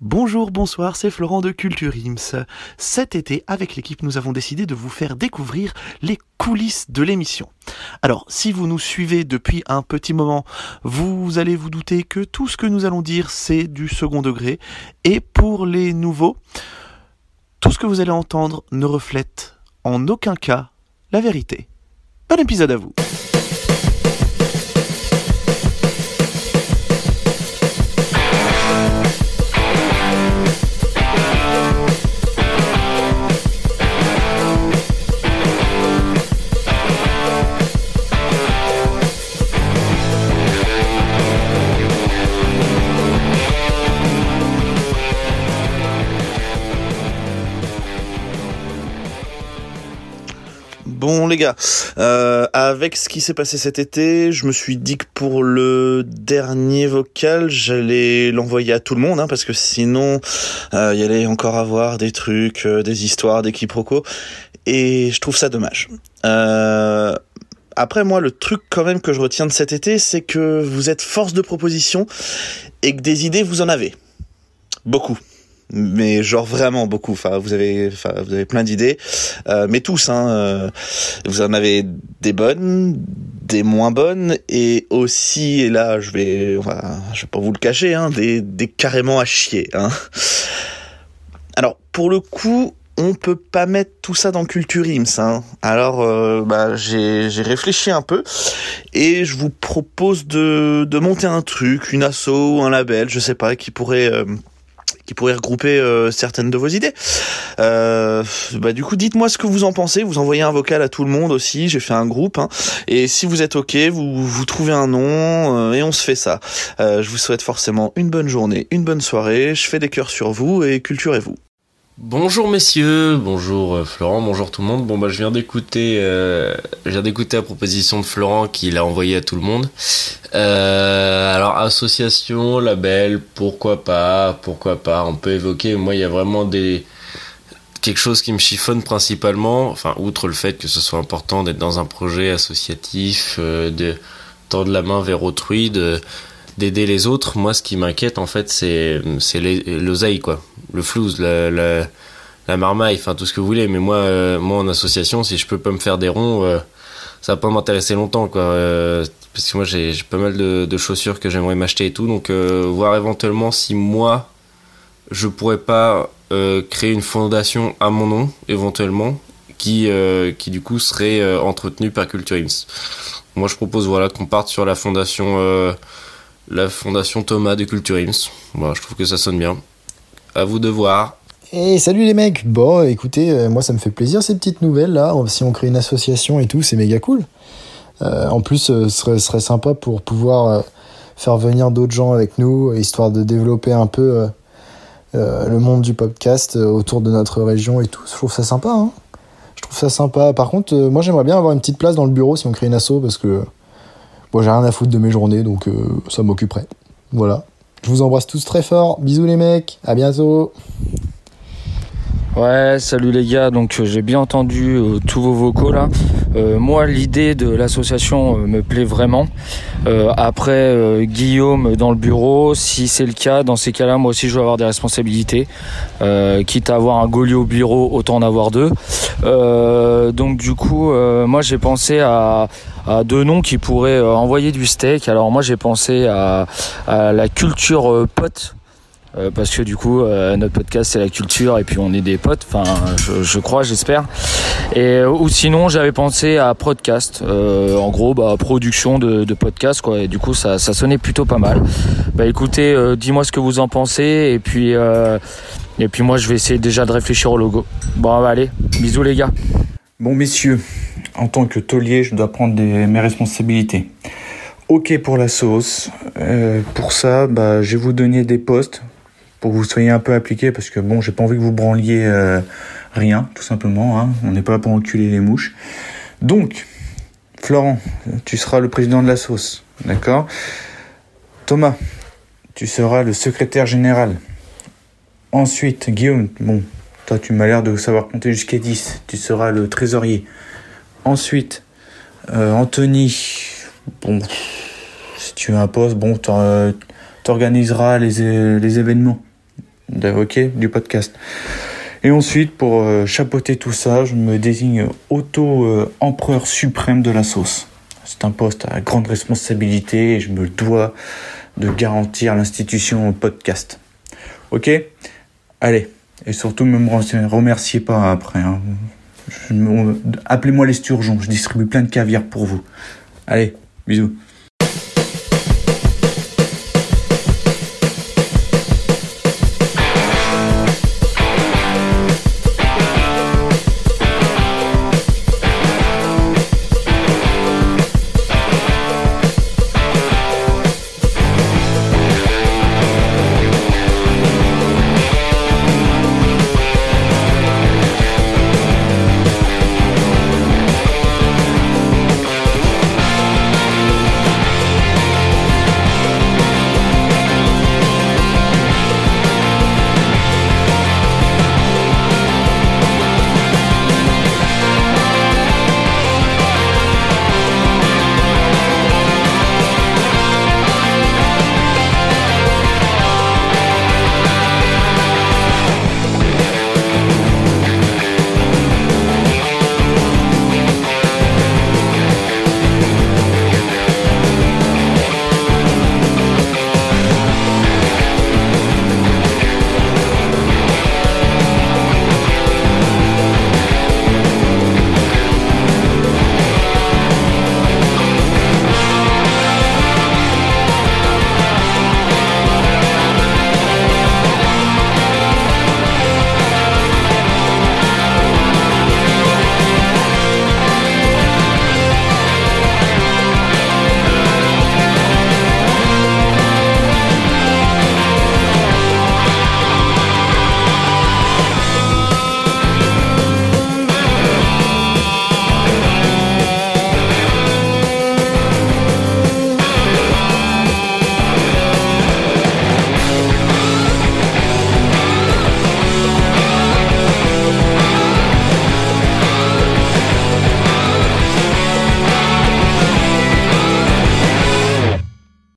Bonjour, bonsoir, c'est Florent de Culture Ims. Cet été, avec l'équipe, nous avons décidé de vous faire découvrir les coulisses de l'émission. Alors, si vous nous suivez depuis un petit moment, vous allez vous douter que tout ce que nous allons dire, c'est du second degré. Et pour les nouveaux, tout ce que vous allez entendre ne reflète en aucun cas la vérité. Bon épisode à vous. Bon les gars, euh, avec ce qui s'est passé cet été, je me suis dit que pour le dernier vocal, j'allais l'envoyer à tout le monde, hein, parce que sinon, euh, il y allait encore avoir des trucs, euh, des histoires, des quiproquos, et je trouve ça dommage. Après moi, le truc quand même que je retiens de cet été, c'est que vous êtes force de proposition et que des idées vous en avez, beaucoup mais genre vraiment beaucoup. Enfin, vous avez, vous avez plein d'idées, euh, mais tous. Hein, euh, vous en avez des bonnes, des moins bonnes, et aussi, et là, je vais, je vais pas vous le cacher, hein, des, des carrément à chier. Hein. Alors, pour le coup. On peut pas mettre tout ça dans Culture Ims, hein. Alors, euh, bah, j'ai réfléchi un peu et je vous propose de de monter un truc, une asso un label, je sais pas, qui pourrait qui pourrait regrouper euh, certaines de vos idées. Euh, bah du coup, dites-moi ce que vous en pensez. Vous envoyez un vocal à tout le monde aussi. J'ai fait un groupe. Hein. Et si vous êtes ok, vous vous trouvez un nom euh, et on se fait ça. Euh, je vous souhaite forcément une bonne journée, une bonne soirée. Je fais des cœurs sur vous et culturez-vous. Bonjour messieurs, bonjour euh, Florent, bonjour tout le monde. Bon bah je viens d'écouter, euh, je viens d'écouter la proposition de Florent qu'il a envoyée à tout le monde. Euh, alors association, label, pourquoi pas, pourquoi pas. On peut évoquer. Moi il y a vraiment des quelque chose qui me chiffonne principalement. Enfin outre le fait que ce soit important d'être dans un projet associatif, euh, de tendre la main vers autrui, de d'aider les autres. Moi, ce qui m'inquiète, en fait, c'est l'oseille, quoi. Le flouze, la, marmaille, enfin, tout ce que vous voulez. Mais moi, euh, moi, en association, si je peux pas me faire des ronds, euh, ça va pas m'intéresser longtemps, quoi. Euh, parce que moi, j'ai pas mal de, chaussures que j'aimerais m'acheter et tout. Donc, voir éventuellement si moi, je pourrais pas créer une fondation à mon nom, éventuellement, qui, qui du coup serait entretenue par Culture Ims. Moi, je propose voilà qu'on parte sur la fondation, la fondation Thomas de Culture Ims. Voilà, je trouve que ça sonne bien. À vous de voir. Et salut les mecs Bon, écoutez, euh, moi ça me fait plaisir ces petites nouvelles là. Si on crée une association et tout, c'est méga cool. Euh, en plus, euh, ce serait, sympa pour pouvoir faire venir d'autres gens avec nous, histoire de développer un peu le monde du podcast autour de notre région et tout. Je trouve ça sympa. Hein Je trouve ça sympa. Par contre, moi j'aimerais bien avoir une petite place dans le bureau si on crée une asso parce que bon, j'ai rien à foutre de mes journées, donc euh, ça m'occuperait. Voilà. Je vous embrasse tous très fort. Bisous les mecs. À bientôt. Ouais, salut les gars, donc euh, j'ai bien entendu euh, tous vos vocaux là. Euh, moi, l'idée de l'association me plaît vraiment. Après, Guillaume dans le bureau, si c'est le cas, dans ces cas-là, moi aussi je veux avoir des responsabilités. Quitte à avoir un Gaulier au bureau, autant en avoir deux. Donc du coup, moi j'ai pensé à, deux noms qui pourraient envoyer du steak. Alors moi j'ai pensé à, à la culture pote. Euh, parce que du coup euh, notre podcast c'est la culture et puis on est des potes enfin je, crois j'espère. Euh, ou sinon j'avais pensé à podcast. En gros bah production de, podcast quoi. Et du coup ça, sonnait plutôt pas mal. Bah écoutez dis-moi ce que vous en pensez. Et puis et puis moi je vais essayer déjà de réfléchir au logo. Bon bah, allez bisous les gars. Bon, messieurs, en tant que taulier, je dois prendre mes responsabilités. Ok pour la sauce. Pour ça, bah, je vais vous donner des postes pour que vous soyez un peu appliqués parce que bon, j'ai pas envie que vous branliez euh, rien, tout simplement. Hein. On n'est pas là pour enculer les mouches. Donc, Florent, tu seras le président de la sauce, d'accord? Thomas, tu seras le secrétaire général. Ensuite, Guillaume, bon, toi tu m'as l'air de savoir compter jusqu'à 10, tu seras le trésorier. Ensuite, euh, Anthony, bon, si tu as un poste, bon, t'or- t'organiseras les, les événements. De, du podcast. Et ensuite, pour euh, chapeauter tout ça, je me désigne auto-empereur suprême de la sauce. C'est un poste à grande responsabilité et je me dois de garantir l'institution podcast. Ok? Allez, et surtout ne me remerciez pas après. Hein. Appelez-moi les sturgeons, je distribue plein de caviar pour vous. Allez, bisous.